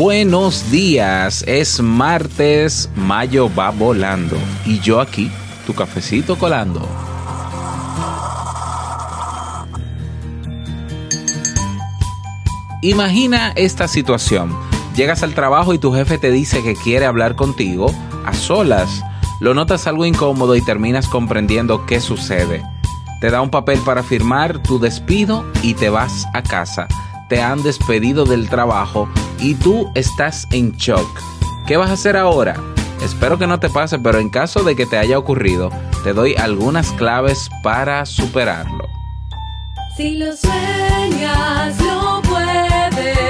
buenos días. Es martes, mayo va volando. Y yo aquí, tu cafecito colando. Imagina esta situación. Llegas al trabajo y tu jefe te dice que quiere hablar contigo a solas. Lo notas algo incómodo y terminas comprendiendo qué sucede. Te da un papel para firmar tu despido y te vas a casa te han despedido del trabajo y tú estás en shock. ¿Qué vas a hacer ahora? Espero que no te pase, pero en caso de que te haya ocurrido, te doy algunas claves para superarlo. Si lo sueñas, lo puedes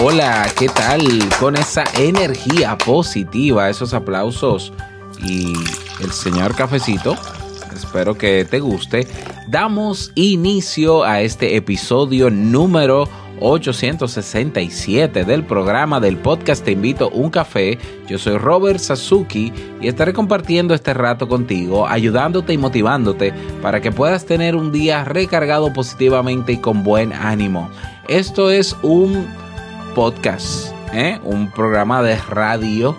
Hola, ¿qué tal? Con esa energía positiva, esos aplausos y el señor cafecito, espero que te guste. Damos inicio a este episodio número 867 del programa del podcast Te invito un café. Yo soy Robert Sasuki y estaré compartiendo este rato contigo, ayudándote y motivándote para que puedas tener un día recargado positivamente y con buen ánimo. Esto es un podcast, ¿eh? un programa de radio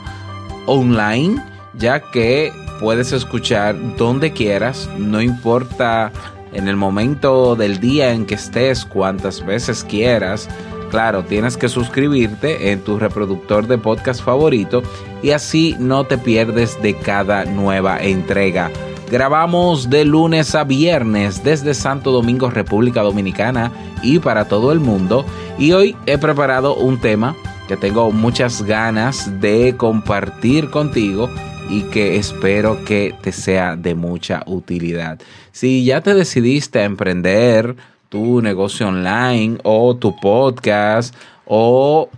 online, ya que puedes escuchar donde quieras, no importa en el momento del día en que estés, cuantas veces quieras. Claro, tienes que suscribirte en tu reproductor de podcast favorito y así no te pierdes de cada nueva entrega. Grabamos de lunes a viernes desde Santo Domingo, República Dominicana y para todo el mundo. Y hoy he preparado un tema que tengo muchas ganas de compartir contigo y que espero que te sea de mucha utilidad. Si ya te decidiste a emprender tu negocio online o tu podcast o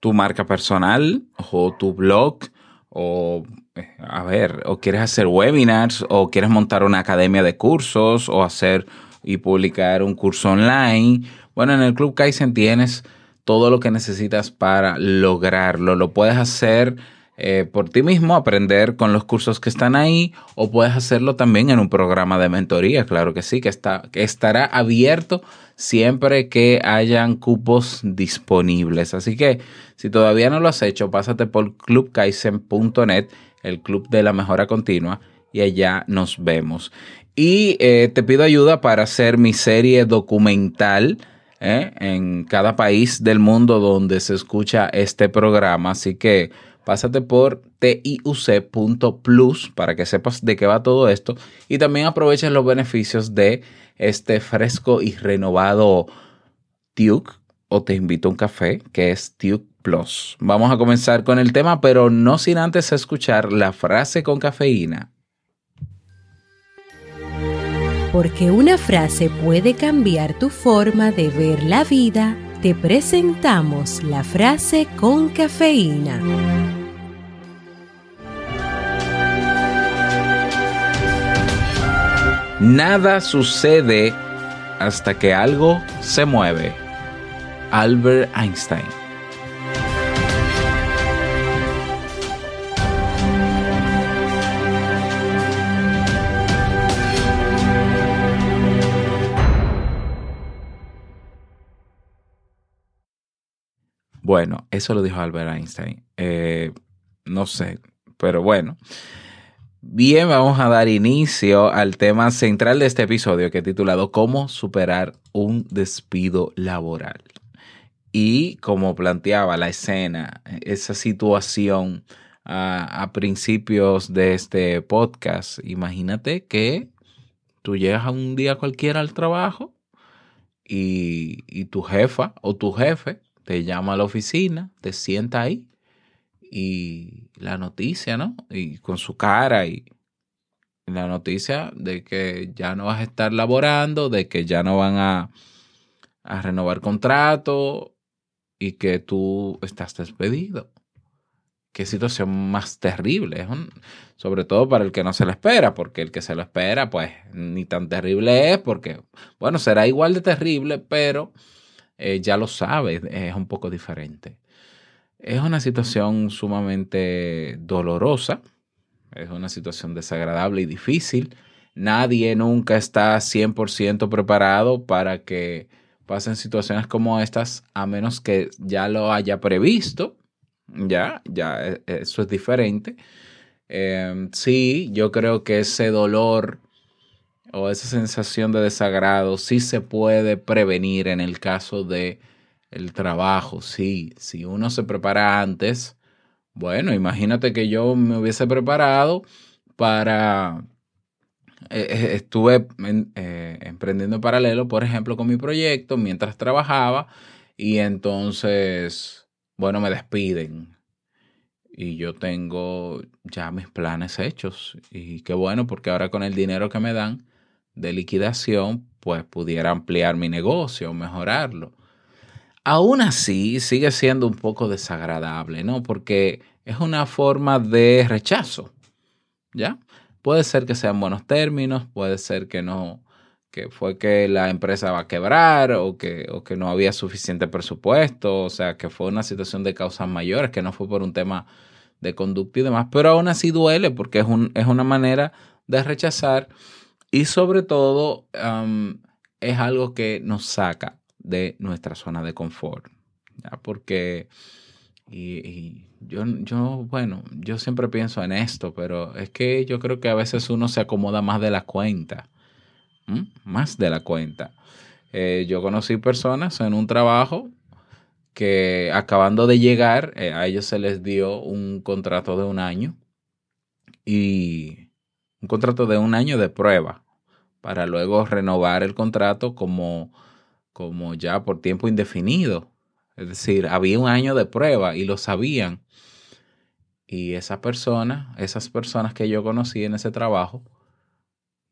tu marca personal o tu blog o a ver, o quieres hacer webinars, o quieres montar una academia de cursos, o hacer y publicar un curso online. Bueno, en el Club Kaizen tienes todo lo que necesitas para lograrlo. Lo puedes hacer eh, por ti mismo, aprender con los cursos que están ahí, o puedes hacerlo también en un programa de mentoría, claro que sí, que, está, que estará abierto siempre que hayan cupos disponibles. Así que si todavía no lo has hecho, pásate por clubkaizen.net el Club de la Mejora Continua, y allá nos vemos. Y eh, te pido ayuda para hacer mi serie documental eh, en cada país del mundo donde se escucha este programa. Así que pásate por tiuc.plus para que sepas de qué va todo esto y también aproveches los beneficios de este fresco y renovado Tuke o te invito a un café que es Tuke Vamos a comenzar con el tema, pero no sin antes escuchar la frase con cafeína. Porque una frase puede cambiar tu forma de ver la vida, te presentamos la frase con cafeína. Nada sucede hasta que algo se mueve. Albert Einstein. Bueno, eso lo dijo Albert Einstein. Eh, no sé, pero bueno. Bien, vamos a dar inicio al tema central de este episodio que he titulado ¿Cómo superar un despido laboral? Y como planteaba la escena, esa situación a, a principios de este podcast. Imagínate que tú llegas un día cualquiera al trabajo y, y tu jefa o tu jefe te llama a la oficina, te sienta ahí y la noticia, ¿no? Y con su cara y la noticia de que ya no vas a estar laborando, de que ya no van a, a renovar contrato y que tú estás despedido qué situación más terrible. Sobre todo para el que no se lo espera, porque el que se lo espera, pues ni tan terrible es, porque, bueno, será igual de terrible, pero eh, ya lo sabes, es un poco diferente. Es una situación sumamente dolorosa, es una situación desagradable y difícil. Nadie nunca está 100% preparado para que pasen situaciones como estas, a menos que ya lo haya previsto ya, ya, e, eso es diferente. Em, sí, yo creo que ese dolor o esa sensación de desagrado sí se puede prevenir en el caso de el trabajo. Sí, si uno se prepara antes, bueno, imagínate que yo me hubiese preparado para eh, eh, estuve eh, emprendiendo en paralelo, por ejemplo, con mi proyecto mientras trabajaba y entonces bueno, me despiden y yo tengo ya mis planes hechos. Y qué bueno, porque ahora con el dinero que me dan de liquidación, pues pudiera ampliar mi negocio, mejorarlo. Aún así, sigue siendo un poco desagradable, ¿no? Porque es una forma de rechazo, ¿ya? Puede ser que sean buenos términos, puede ser que no, que fue que la empresa va a quebrar o que, o que no había suficiente presupuesto, o sea, que fue una situación de causas mayores, que no fue por un tema de conducta y demás, pero aún así duele porque es, un, es una manera de rechazar y sobre todo es algo que nos saca de nuestra zona de confort, ¿ya? porque y, yo, yo, bueno, yo siempre pienso en esto, pero es que yo creo que a veces uno se acomoda más de la cuenta más de la cuenta. Eh, yo conocí personas en un trabajo que acabando de llegar, eh, a ellos se les dio un contrato de un año y un contrato de un año de prueba para luego renovar el contrato como, como ya por tiempo indefinido. Es decir, había un año de prueba y lo sabían. Y esa persona, esas personas que yo conocí en ese trabajo,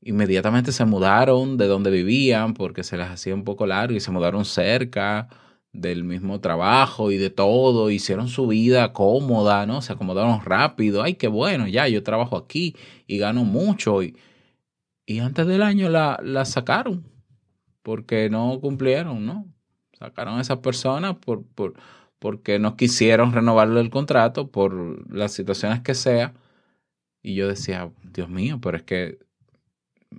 inmediatamente se mudaron de donde vivían porque se les hacía un poco largo y se mudaron cerca del mismo trabajo y de todo, hicieron su vida cómoda, ¿no? Se acomodaron rápido, ay, qué bueno, ya yo trabajo aquí y gano mucho y, y antes del año la, la sacaron porque no cumplieron, ¿no? Sacaron a esas personas por, por, porque no quisieron renovarle el contrato por las situaciones que sea. Y yo decía, Dios mío, pero es que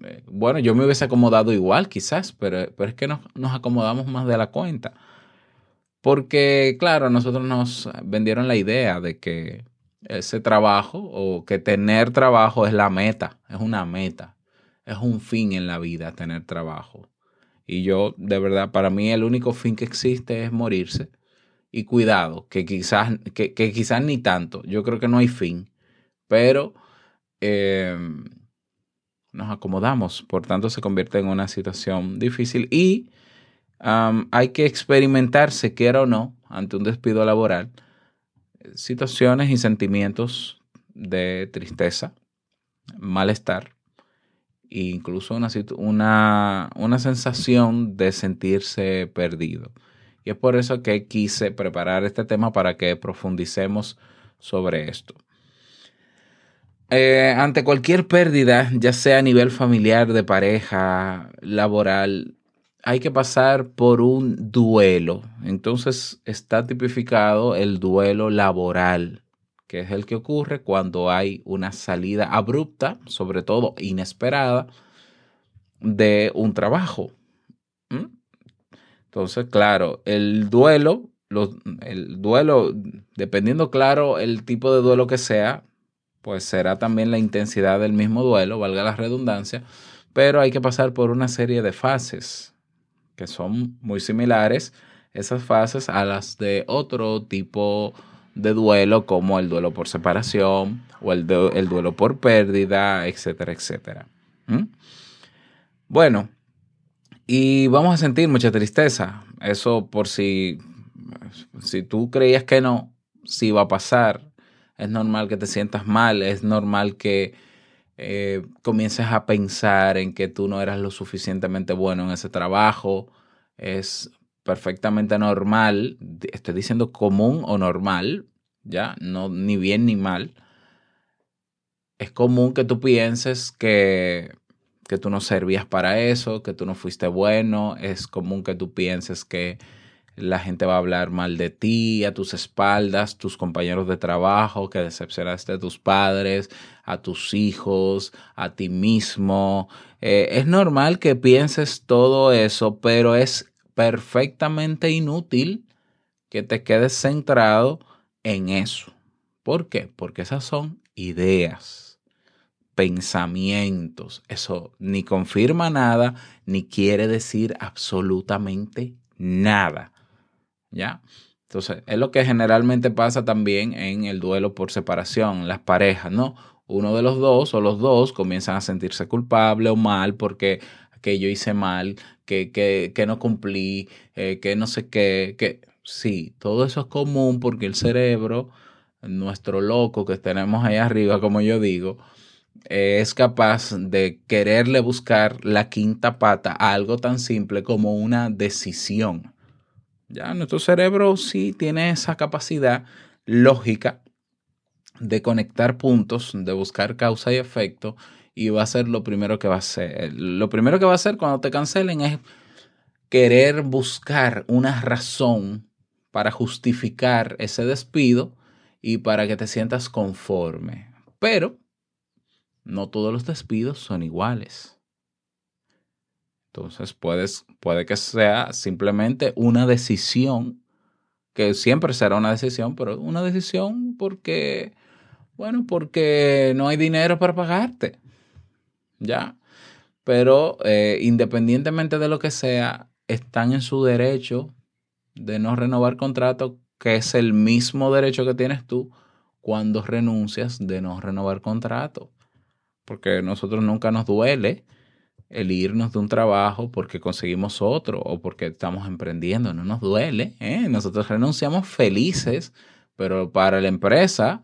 eh, bueno, yo me hubiese acomodado igual quizás, pero, pero es que nos, nos acomodamos más de la cuenta. Porque, claro, nosotros nos vendieron la idea de que ese trabajo o que tener trabajo es la meta, es una meta, es un fin en la vida tener trabajo. Y yo, de verdad, para mí el único fin que existe es morirse. Y cuidado, que quizás, que, que quizás ni tanto, yo creo que no hay fin, pero eh, nos acomodamos, por tanto se convierte en una situación difícil. Y hay que experimentar, se quiera o no, ante un despido laboral, situaciones y sentimientos de tristeza, malestar incluso una, una, una sensación de sentirse perdido. Y es por eso que quise preparar este tema para que profundicemos sobre esto. Eh, ante cualquier pérdida, ya sea a nivel familiar, de pareja, laboral, hay que pasar por un duelo. Entonces está tipificado el duelo laboral, que es el que ocurre cuando hay una salida abrupta, sobre todo inesperada, de un trabajo. Entonces, claro, el duelo, el duelo, dependiendo, claro, el tipo de duelo que sea, pues será también la intensidad del mismo duelo, valga la redundancia, pero hay que pasar por una serie de fases que son muy similares, esas fases a las de otro tipo de duelo como el duelo por separación o el, el duelo por pérdida, etcétera, etcétera. Bueno, y vamos a sentir mucha tristeza. Eso por si, si tú creías que no, sí va a pasar. Es normal que te sientas mal, es normal que eh, comiences a pensar en que tú no eras lo suficientemente bueno en ese trabajo. Es perfectamente normal, estoy diciendo común o normal, ya, no ni bien ni mal. Es común que tú pienses que que tú no servías para eso, que tú no fuiste bueno, es común que tú pienses que la gente va a hablar mal de ti, a tus espaldas, tus compañeros de trabajo, que decepcionaste a tus padres, a tus hijos, a ti mismo. Eh, es normal que pienses todo eso, pero es perfectamente inútil que te quedes centrado en eso. ¿Por qué? Porque esas son ideas pensamientos. Eso ni confirma nada, ni quiere decir absolutamente nada. ¿Ya? Entonces, es lo que generalmente pasa también en el duelo por separación, las parejas, ¿no? Uno de los dos o los dos comienzan a sentirse culpable o mal porque que yo hice mal, que, que, que no cumplí, eh, que no sé qué, que sí, todo eso es común porque el cerebro, nuestro loco que tenemos ahí arriba, como yo digo, es capaz de quererle buscar la quinta pata a algo tan simple como una decisión. Ya nuestro cerebro sí tiene esa capacidad lógica de conectar puntos, de buscar causa y efecto, y va a ser lo primero que va a hacer. Lo primero que va a hacer cuando te cancelen es querer buscar una razón para justificar ese despido y para que te sientas conforme. Pero no todos los despidos son iguales. Entonces puedes, puede que sea simplemente una decisión, que siempre será una decisión, pero una decisión porque, bueno, porque no hay dinero para pagarte. Ya. Pero eh, independientemente de lo que sea, están en su derecho de no renovar contrato, que es el mismo derecho que tienes tú cuando renuncias de no renovar contrato porque a nosotros nunca nos duele el irnos de un trabajo porque conseguimos otro o porque estamos emprendiendo, no nos duele. ¿eh? Nosotros renunciamos felices, pero para la empresa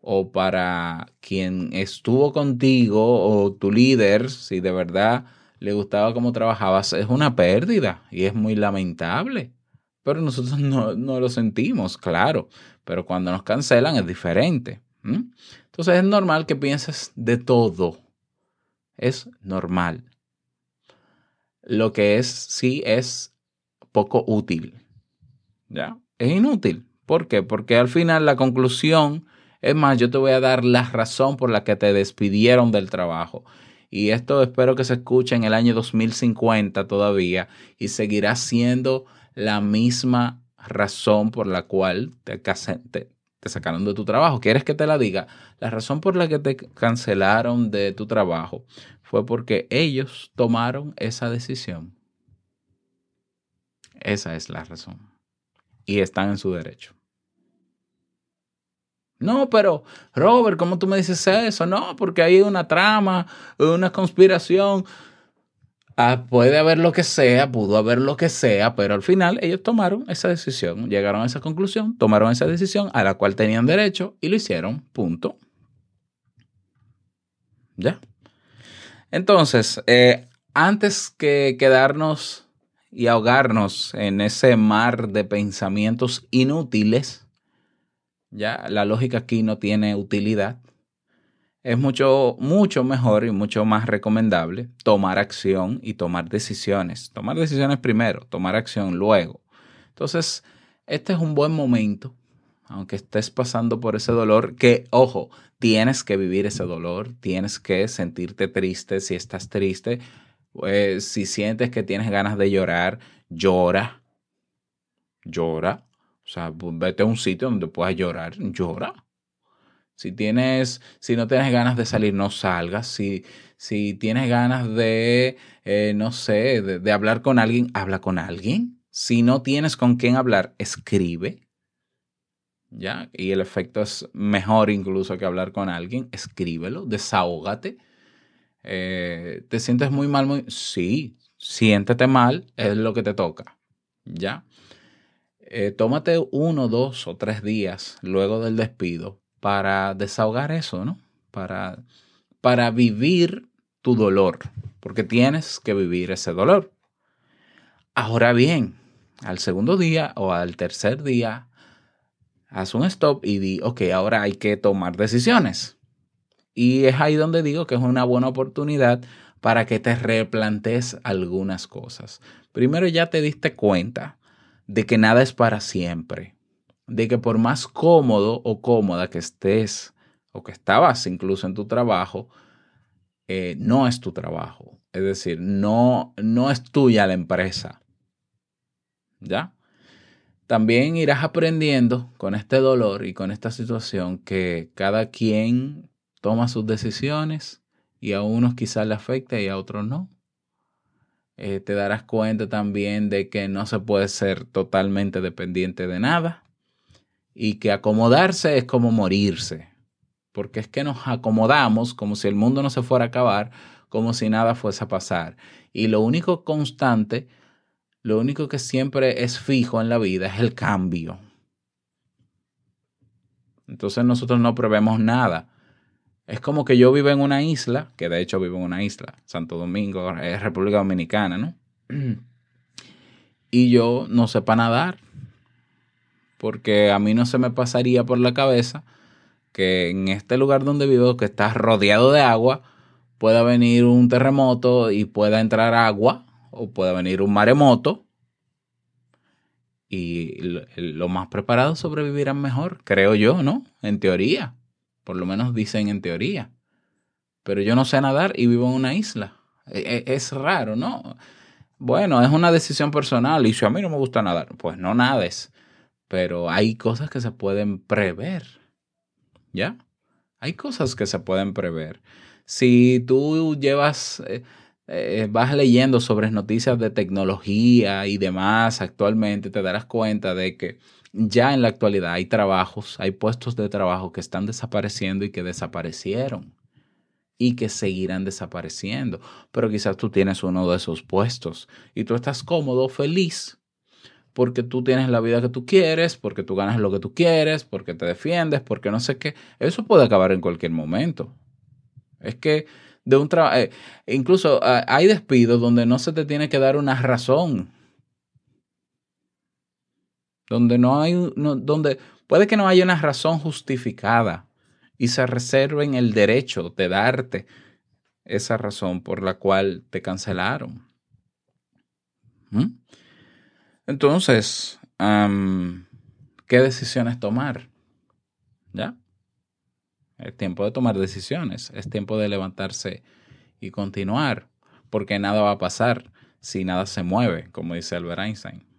o para quien estuvo contigo o tu líder, si de verdad le gustaba cómo trabajabas, es una pérdida y es muy lamentable. Pero nosotros no, lo sentimos, claro. Pero cuando nos cancelan es diferente. Entonces es normal que pienses de todo. Es normal. Lo que es, sí, es poco útil. ¿Ya? Es inútil. ¿Por qué? Porque al final la conclusión, es más, yo te voy a dar la razón por la que te despidieron del trabajo. Y esto espero que se escuche en el año 2050 todavía y seguirá siendo la misma razón por la cual te, te, te sacaron de tu trabajo. ¿Quieres que te la diga? La razón por la que te cancelaron de tu trabajo fue porque ellos tomaron esa decisión. Esa es la razón. Y están en su derecho. No, pero Robert, ¿cómo tú me dices eso? No, porque hay una trama, una conspiración. Ah, puede haber lo que sea, pudo haber lo que sea, pero al final ellos tomaron esa decisión, llegaron a esa conclusión, tomaron esa decisión a la cual tenían derecho y lo hicieron, punto. ¿Ya? Entonces, eh, antes que quedarnos y ahogarnos en ese mar de pensamientos inútiles, ya la lógica aquí no tiene utilidad es mucho, mucho mejor y mucho más recomendable tomar acción y tomar decisiones. Tomar decisiones primero, tomar acción luego. Entonces, este es un buen momento, aunque estés pasando por ese dolor, que, ojo, tienes que vivir ese dolor, tienes que sentirte triste si estás triste. Pues, si sientes que tienes ganas de llorar, llora. Llora. O sea, vete a un sitio donde puedas llorar, llora si tienes, si no tienes ganas de salir, no salgas. Si, si tienes ganas de, eh, no sé, de, hablar con alguien, habla con alguien. Si no tienes con quién hablar, escribe. ¿ya? Y el efecto es mejor incluso que hablar con alguien. Escríbelo, desahógate. Eh, ¿Te sientes muy mal? Muy... Sí, siéntete mal, es lo que te toca, ¿ya? Eh, tómate uno, dos o tres días luego del despido para desahogar eso, ¿no? Para, para vivir tu dolor, porque tienes que vivir ese dolor. Ahora bien, al segundo día o al tercer día, haz un stop y di, ok, ahora hay que tomar decisiones. Y es ahí donde digo que es una buena oportunidad para que te replantes algunas cosas. Primero ya te diste cuenta de que nada es para siempre, de que por más cómodo o cómoda que estés o que estabas incluso en tu trabajo, eh, no es tu trabajo. Es decir, no, no es tuya la empresa. ¿Ya? También irás aprendiendo con este dolor y con esta situación que cada quien toma sus decisiones y a unos quizás le afecta y a otros no. Eh, te darás cuenta también de que no se puede ser totalmente dependiente de nada y que acomodarse es como morirse, porque es que nos acomodamos como si el mundo no se fuera a acabar, como si nada fuese a pasar. Y lo único constante lo único que siempre es fijo en la vida es el cambio. Entonces nosotros no prevemos nada. Es como que yo vivo en una isla, que de hecho vivo en una isla, Santo Domingo, es República Dominicana, ¿no? Y yo no sepa nadar, porque a mí no se me pasaría por la cabeza que en este lugar donde vivo, que está rodeado de agua, pueda venir un terremoto y pueda entrar agua o puede venir un maremoto y los más preparados sobrevivirán mejor, creo yo, ¿no? En teoría, por lo menos dicen en teoría. Pero yo no sé nadar y vivo en una isla. E, e, es, raro, ¿no? Bueno, es una decisión personal y si a mí no me gusta nadar, pues no nades. Pero hay cosas que se pueden prever. ¿Ya? Hay cosas que se pueden prever. Si tú llevas... Eh, eh, vas leyendo sobre noticias de tecnología y demás actualmente, te darás cuenta de que ya en la actualidad hay trabajos, hay puestos de trabajo que están desapareciendo y que desaparecieron y que seguirán desapareciendo. Pero quizás tú tienes uno de esos puestos y tú estás cómodo, feliz, porque tú tienes la vida que tú quieres, porque tú ganas lo que tú quieres, porque te defiendes, porque no sé qué. Eso puede acabar en cualquier momento. Es que de un trabajo. Eh, incluso ah, hay despidos donde no se te tiene que dar una razón. Donde no hay, donde puede que no haya una razón justificada y se reserven el derecho de darte esa razón por la cual te cancelaron. ¿Mm? Entonces, ¿qué decisiones tomar? ¿Ya? Es tiempo de tomar decisiones, es tiempo de levantarse y continuar, porque nada va a pasar si nada se mueve, como dice Albert Einstein.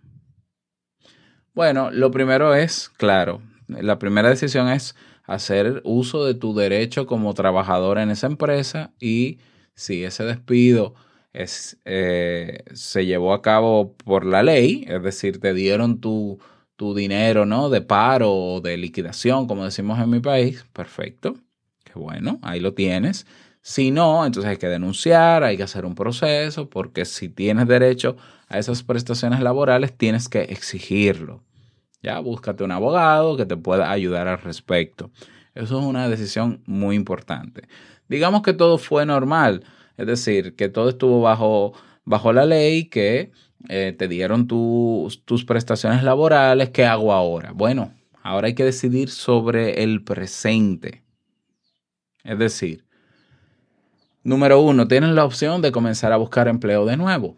Bueno, lo primero es, claro, la primera decisión es hacer uso de tu derecho como trabajador en esa empresa y si ese despido es, eh, se llevó a cabo por la ley, es decir, te dieron tu, tu dinero, ¿no? De paro o de liquidación, como decimos en mi país, perfecto. Qué bueno, ahí lo tienes. Si no, entonces hay que denunciar, hay que hacer un proceso, porque si tienes derecho a esas prestaciones laborales, tienes que exigirlo. Ya, búscate un abogado que te pueda ayudar al respecto. Eso es una decisión muy importante. Digamos que todo fue normal, es decir, que todo estuvo bajo, bajo la ley, que eh, te dieron tus prestaciones laborales, ¿qué hago ahora? Bueno, ahora hay que decidir sobre el presente. Es decir, número uno, tienes la opción de comenzar a buscar empleo de nuevo.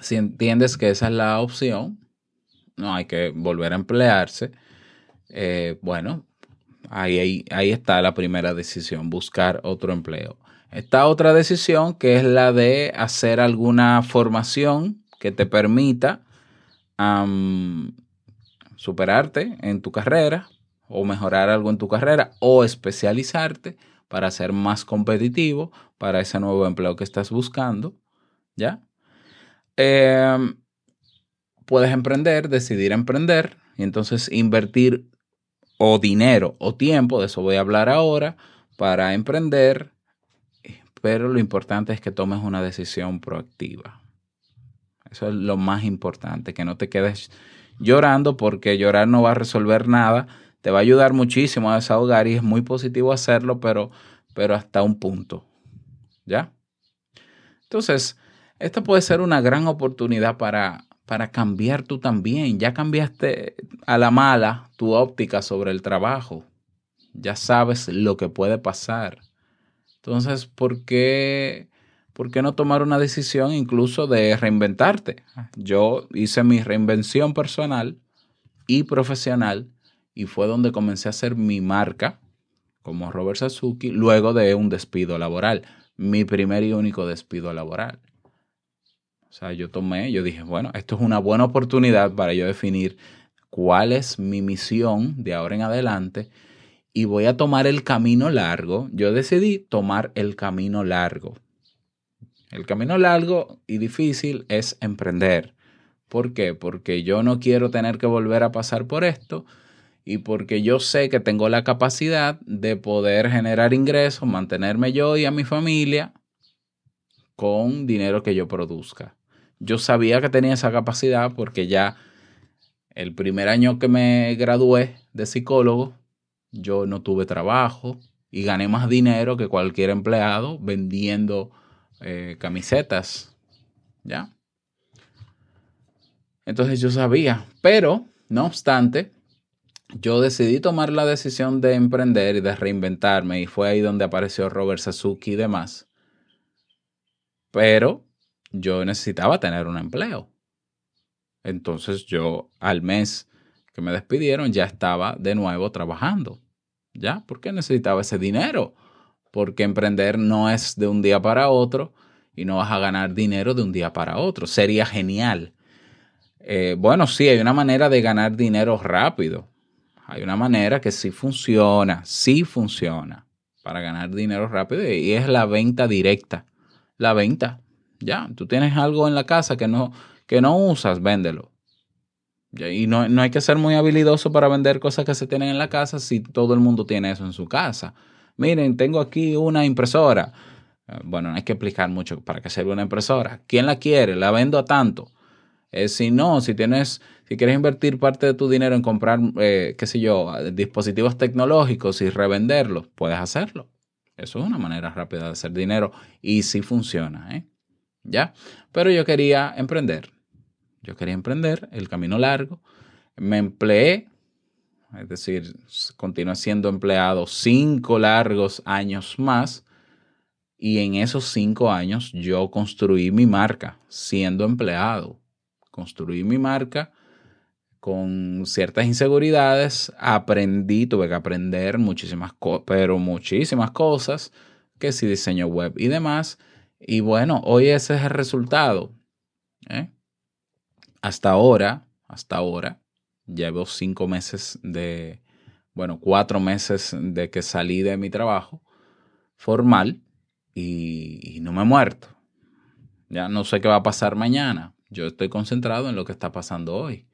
Si entiendes que esa es la opción, no hay que volver a emplearse. Eh, bueno, ahí, ahí está la primera decisión, buscar otro empleo. Esta otra decisión que es la de hacer alguna formación que te permita superarte en tu carrera o mejorar algo en tu carrera o especializarte para ser más competitivo para ese nuevo empleo que estás buscando, ¿ya? Em, puedes emprender, decidir emprender y entonces invertir o dinero o tiempo, de eso voy a hablar ahora, para emprender, pero lo importante es que tomes una decisión proactiva. Eso es lo más importante, que no te quedes llorando porque llorar no va a resolver nada, te va a ayudar muchísimo a desahogar y es muy positivo hacerlo, pero, pero hasta un punto. ¿Ya? Entonces, esta puede ser una gran oportunidad para, para cambiar tú también. Ya cambiaste a la mala tu óptica sobre el trabajo. Ya sabes lo que puede pasar. Entonces, ¿por qué, ¿por qué no tomar una decisión incluso de reinventarte? Yo hice mi reinvención personal y profesional y fue donde comencé a hacer mi marca como Robert Sasuki luego de un despido laboral, mi primer y único despido laboral. O sea, yo tomé, yo dije, bueno, esto es una buena oportunidad para yo definir cuál es mi misión de ahora en adelante y voy a tomar el camino largo. Yo decidí tomar el camino largo. El camino largo y difícil es emprender. ¿Por qué? Porque yo no quiero tener que volver a pasar por esto y porque yo sé que tengo la capacidad de poder generar ingresos, mantenerme yo y a mi familia con dinero que yo produzca. Yo sabía que tenía esa capacidad porque ya el primer año que me gradué de psicólogo, yo no tuve trabajo y gané más dinero que cualquier empleado vendiendo eh, camisetas. ¿Ya? Entonces yo sabía, pero no obstante, yo decidí tomar la decisión de emprender y de reinventarme y fue ahí donde apareció Robert Sasuki y demás. Pero yo necesitaba tener un empleo. Entonces yo al mes que me despidieron ya estaba de nuevo trabajando. ¿Ya? Porque necesitaba ese dinero. Porque emprender no es de un día para otro y no vas a ganar dinero de un día para otro. Sería genial. Eh, bueno, sí, hay una manera de ganar dinero rápido. Hay una manera que sí funciona, sí funciona para ganar dinero rápido y es la venta directa. La venta. Ya, tú tienes algo en la casa que no, que no usas, véndelo. Y no, no, hay que ser muy habilidoso para vender cosas que se tienen en la casa si todo el mundo tiene eso en su casa. Miren, tengo aquí una impresora. Eh, bueno, no hay que explicar mucho para qué sirve una impresora. ¿Quién la quiere? La vendo a tanto. Eh, si no, si tienes, si quieres invertir parte de tu dinero en comprar, eh, qué sé yo, dispositivos tecnológicos y revenderlos, puedes hacerlo. Eso es una manera rápida de hacer dinero y sí funciona. ¿eh? ¿ya? Pero yo quería emprender. Yo quería emprender el camino largo. Me empleé, es decir, continué siendo empleado cinco largos años más. Y en esos cinco años yo construí mi marca siendo empleado. Construí mi marca con ciertas inseguridades. Aprendí, tuve que aprender muchísimas cosas, pero muchísimas cosas, que si diseño web y demás. Y bueno, hoy ese es el resultado. ¿eh? Hasta ahora, hasta ahora, llevo cinco meses de, bueno, cuatro meses de que salí de mi trabajo formal y, no me he muerto. Ya no sé qué va a pasar mañana. Yo estoy concentrado en lo que está pasando hoy.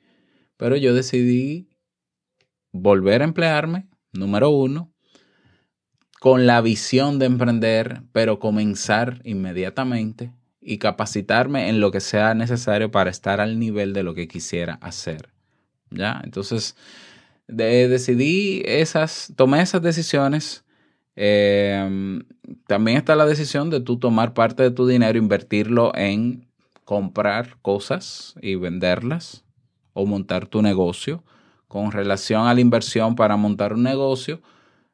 Pero yo decidí volver a emplearme, número uno, con la visión de emprender, pero comenzar inmediatamente y capacitarme en lo que sea necesario para estar al nivel de lo que quisiera hacer. ¿Ya? Entonces, decidí esas, tomé esas decisiones. Em, también está la decisión de tú tomar parte de tu dinero, invertirlo en comprar cosas y venderlas o montar tu negocio. Con relación a la inversión para montar un negocio,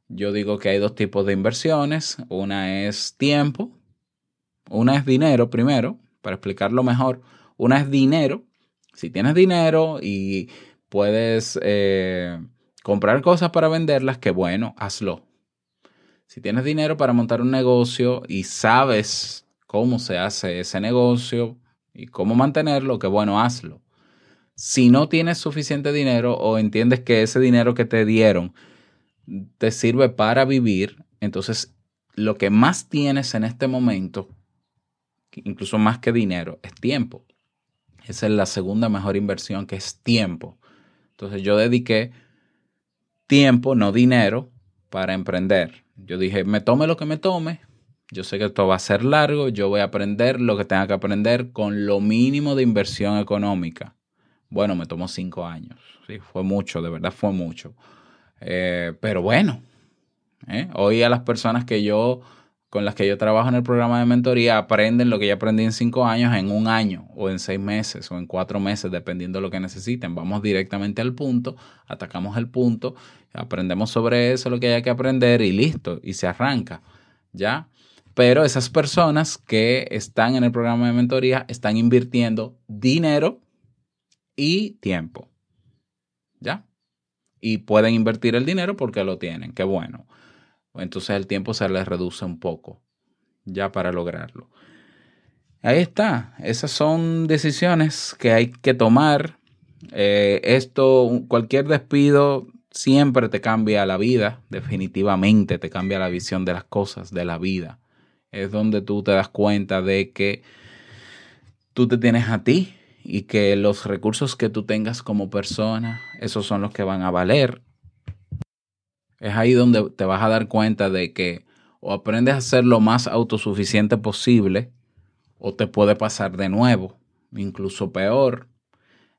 yo digo que hay dos tipos de inversiones. Una es tiempo, una es dinero primero, para explicarlo mejor. Una es dinero. Si tienes dinero y puedes eh, comprar cosas para venderlas, que bueno, hazlo. Si tienes dinero para montar un negocio y sabes cómo se hace ese negocio y cómo mantenerlo, que bueno, hazlo. Si no tienes suficiente dinero o entiendes que ese dinero que te dieron te sirve para vivir, entonces lo que más tienes en este momento, incluso más que dinero, es tiempo. Esa es la segunda mejor inversión, que es tiempo. Entonces yo dediqué tiempo, no dinero, para emprender. Yo dije, me tome lo que me tome. Yo sé que esto va a ser largo, yo voy a aprender lo que tenga que aprender con lo mínimo de inversión económica. Bueno, me tomó cinco años. Sí, fue mucho, de verdad fue mucho. Eh, pero bueno, ¿eh? hoy a las personas que yo con las que yo trabajo en el programa de mentoría aprenden lo que yo aprendí en cinco años en un año o en seis meses o en cuatro meses, dependiendo de lo que necesiten. Vamos directamente al punto, atacamos el punto, aprendemos sobre eso, lo que hay que aprender y listo, y se arranca, ¿ya? Pero esas personas que están en el programa de mentoría están invirtiendo dinero y tiempo, ¿ya? Y pueden invertir el dinero porque lo tienen, qué bueno entonces el tiempo se les reduce un poco ya para lograrlo. Ahí está, esas son decisiones que hay que tomar. Eh, esto, cualquier despido siempre te cambia la vida, definitivamente te cambia la visión de las cosas, de la vida. Es donde tú te das cuenta de que tú te tienes a ti y que los recursos que tú tengas como persona, esos son los que van a valer es ahí donde te vas a dar cuenta de que o aprendes a ser lo más autosuficiente posible o te puede pasar de nuevo, incluso peor.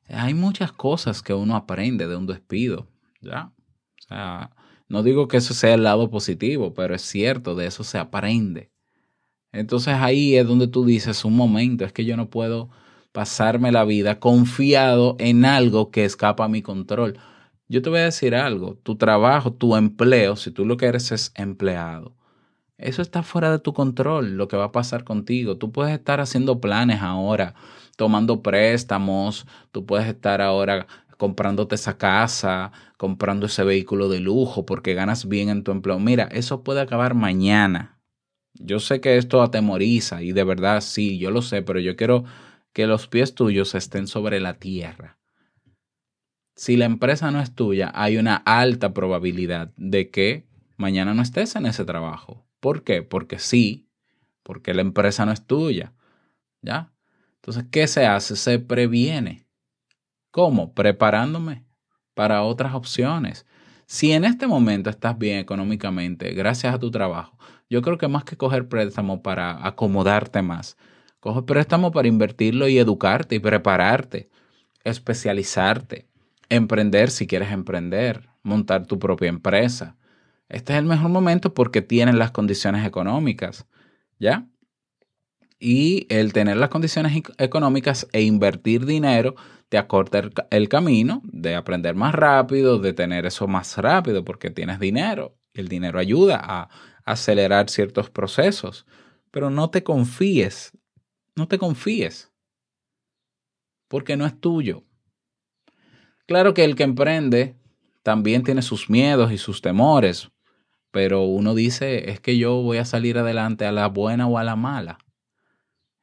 Hay muchas cosas que uno aprende de un despido, ¿ya? No digo que eso sea el lado positivo, pero es cierto, de eso se aprende. Entonces ahí es donde tú dices, un momento, es que yo no puedo pasarme la vida confiado en algo que escapa a mi control. Yo te voy a decir algo, tu trabajo, tu empleo, si tú lo que eres es empleado, eso está fuera de tu control, lo que va a pasar contigo. Tú puedes estar haciendo planes ahora, tomando préstamos, tú puedes estar ahora comprándote esa casa, comprando ese vehículo de lujo porque ganas bien en tu empleo. Mira, eso puede acabar mañana. Yo sé que esto atemoriza y de verdad sí, yo lo sé, pero yo quiero que los pies tuyos estén sobre la tierra si la empresa no es tuya, hay una alta probabilidad de que mañana no estés en ese trabajo. ¿Por qué? Porque sí, porque la empresa no es tuya. ¿Ya? Entonces, ¿qué se hace? Se previene. ¿Cómo? Preparándome para otras opciones. Si en este momento estás bien económicamente, gracias a tu trabajo, yo creo que más que coger préstamo para acomodarte más, coge préstamo para invertirlo y educarte y prepararte, especializarte, emprender si quieres emprender, montar tu propia empresa. Este es el mejor momento porque tienes las condiciones económicas, ¿ya? Y el tener las condiciones económicas e invertir dinero te acorta el, camino de aprender más rápido, de tener eso más rápido porque tienes dinero. El dinero ayuda a acelerar ciertos procesos. Pero no te confíes, no te confíes, porque no es tuyo. Claro que el que emprende también tiene sus miedos y sus temores, pero uno dice, es que yo voy a salir adelante a la buena o a la mala.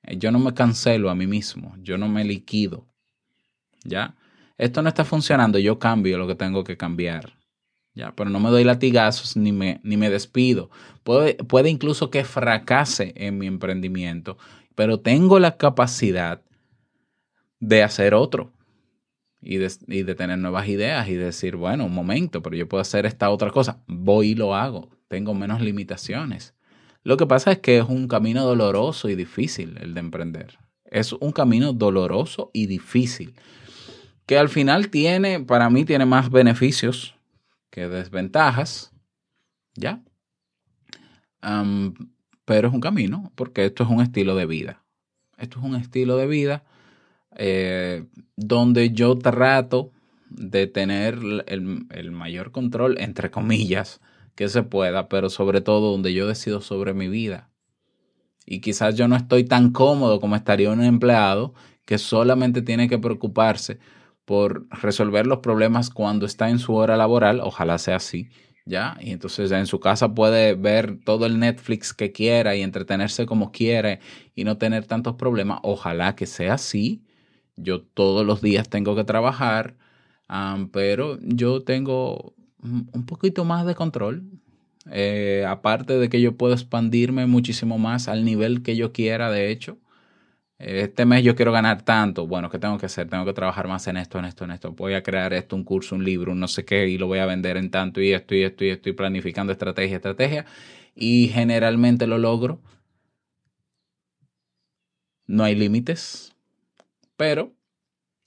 Eh, yo no me cancelo a mí mismo, yo no me liquido. ¿Ya? Esto no está funcionando, yo cambio lo que tengo que cambiar. ¿Ya? Pero no me doy latigazos ni me, ni me despido. Puede, puede incluso que fracase en mi emprendimiento, pero tengo la capacidad de hacer otro y de, tener nuevas ideas y decir, bueno, un momento, pero yo puedo hacer esta otra cosa. Voy y lo hago. Tengo menos limitaciones. Lo que pasa es que es un camino doloroso y difícil el de emprender. Es un camino doloroso y difícil. Que al final tiene, para mí, tiene más beneficios que desventajas. ¿Ya? Pero es un camino, porque esto es un estilo de vida. Esto es un estilo de vida eh, donde yo trato de tener el, mayor control, entre comillas, que se pueda, pero sobre todo donde yo decido sobre mi vida. Y quizás yo no estoy tan cómodo como estaría un empleado que solamente tiene que preocuparse por resolver los problemas cuando está en su hora laboral, ojalá sea así, ¿ya? Y entonces en su casa puede ver todo el Netflix que quiera y entretenerse como quiere y no tener tantos problemas, ojalá que sea así, yo todos los días tengo que trabajar, pero yo tengo un poquito más de control. Eh, aparte de que yo puedo expandirme muchísimo más al nivel que yo quiera, de hecho, este mes yo quiero ganar tanto, bueno, ¿qué tengo que hacer? Tengo que trabajar más en esto, en esto, en esto. Voy a crear esto, un curso, un libro, un no sé qué, y lo voy a vender en tanto, y esto, y esto, y estoy planificando estrategia, estrategia, y generalmente lo logro. No hay límites, pero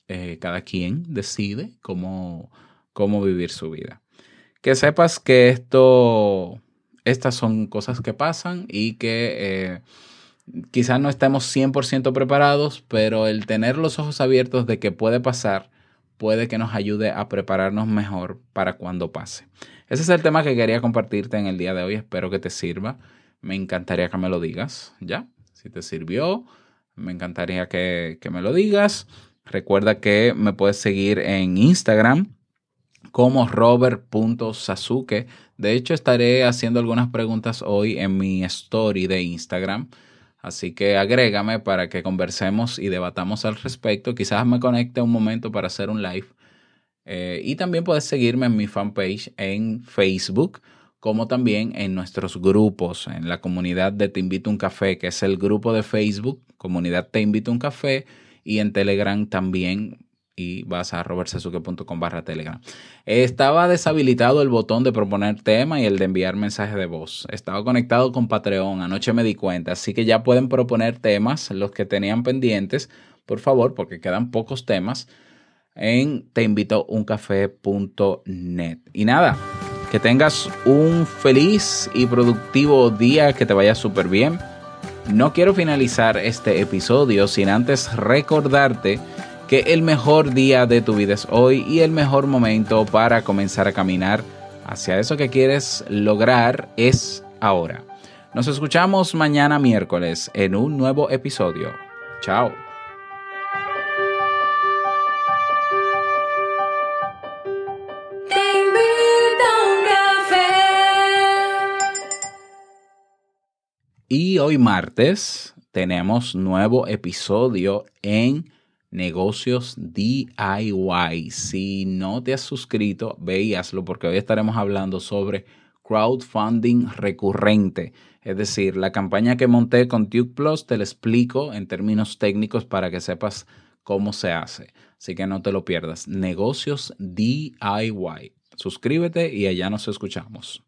eh, cada quien decide cómo, cómo vivir su vida. Que sepas que esto, estas son cosas que pasan y que... Eh, quizás no estemos 100% preparados, pero el tener los ojos abiertos de que puede pasar puede que nos ayude a prepararnos mejor para cuando pase. Ese es el tema que quería compartirte en el día de hoy. Espero que te sirva. Me encantaría que me lo digas, ¿ya? Si te sirvió, me encantaría que, que me lo digas. Recuerda que me puedes seguir en Instagram como robert.sasuke. De hecho, estaré haciendo algunas preguntas hoy en mi story de Instagram. Así que agrégame para que conversemos y debatamos al respecto. Quizás me conecte un momento para hacer un live. Eh, y también puedes seguirme en mi fanpage en Facebook, como también en nuestros grupos, en la comunidad de Te Invito un Café, que es el grupo de Facebook, comunidad Te Invito un Café, y en Telegram también y vas a robertsesuke.com barra telegram. Estaba deshabilitado el botón de proponer tema y el de enviar mensaje de voz. Estaba conectado con Patreon, anoche me di cuenta, así que ya pueden proponer temas, los que tenían pendientes, por favor, porque quedan pocos temas, en teinvitouncafé.net. Y nada, que tengas un feliz y productivo día, que te vaya súper bien. No quiero finalizar este episodio sin antes recordarte que el mejor día de tu vida es hoy y el mejor momento para comenzar a caminar hacia eso que quieres lograr es ahora. Nos escuchamos mañana miércoles en un nuevo episodio. Chao. Y hoy martes tenemos nuevo episodio en negocios DIY. Si no te has suscrito, ve y hazlo porque hoy estaremos hablando sobre crowdfunding recurrente. Es decir, la campaña que monté con Duke Plus te la explico en términos técnicos para que sepas cómo se hace. Así que no te lo pierdas. Negocios DIY. Suscríbete y allá nos escuchamos.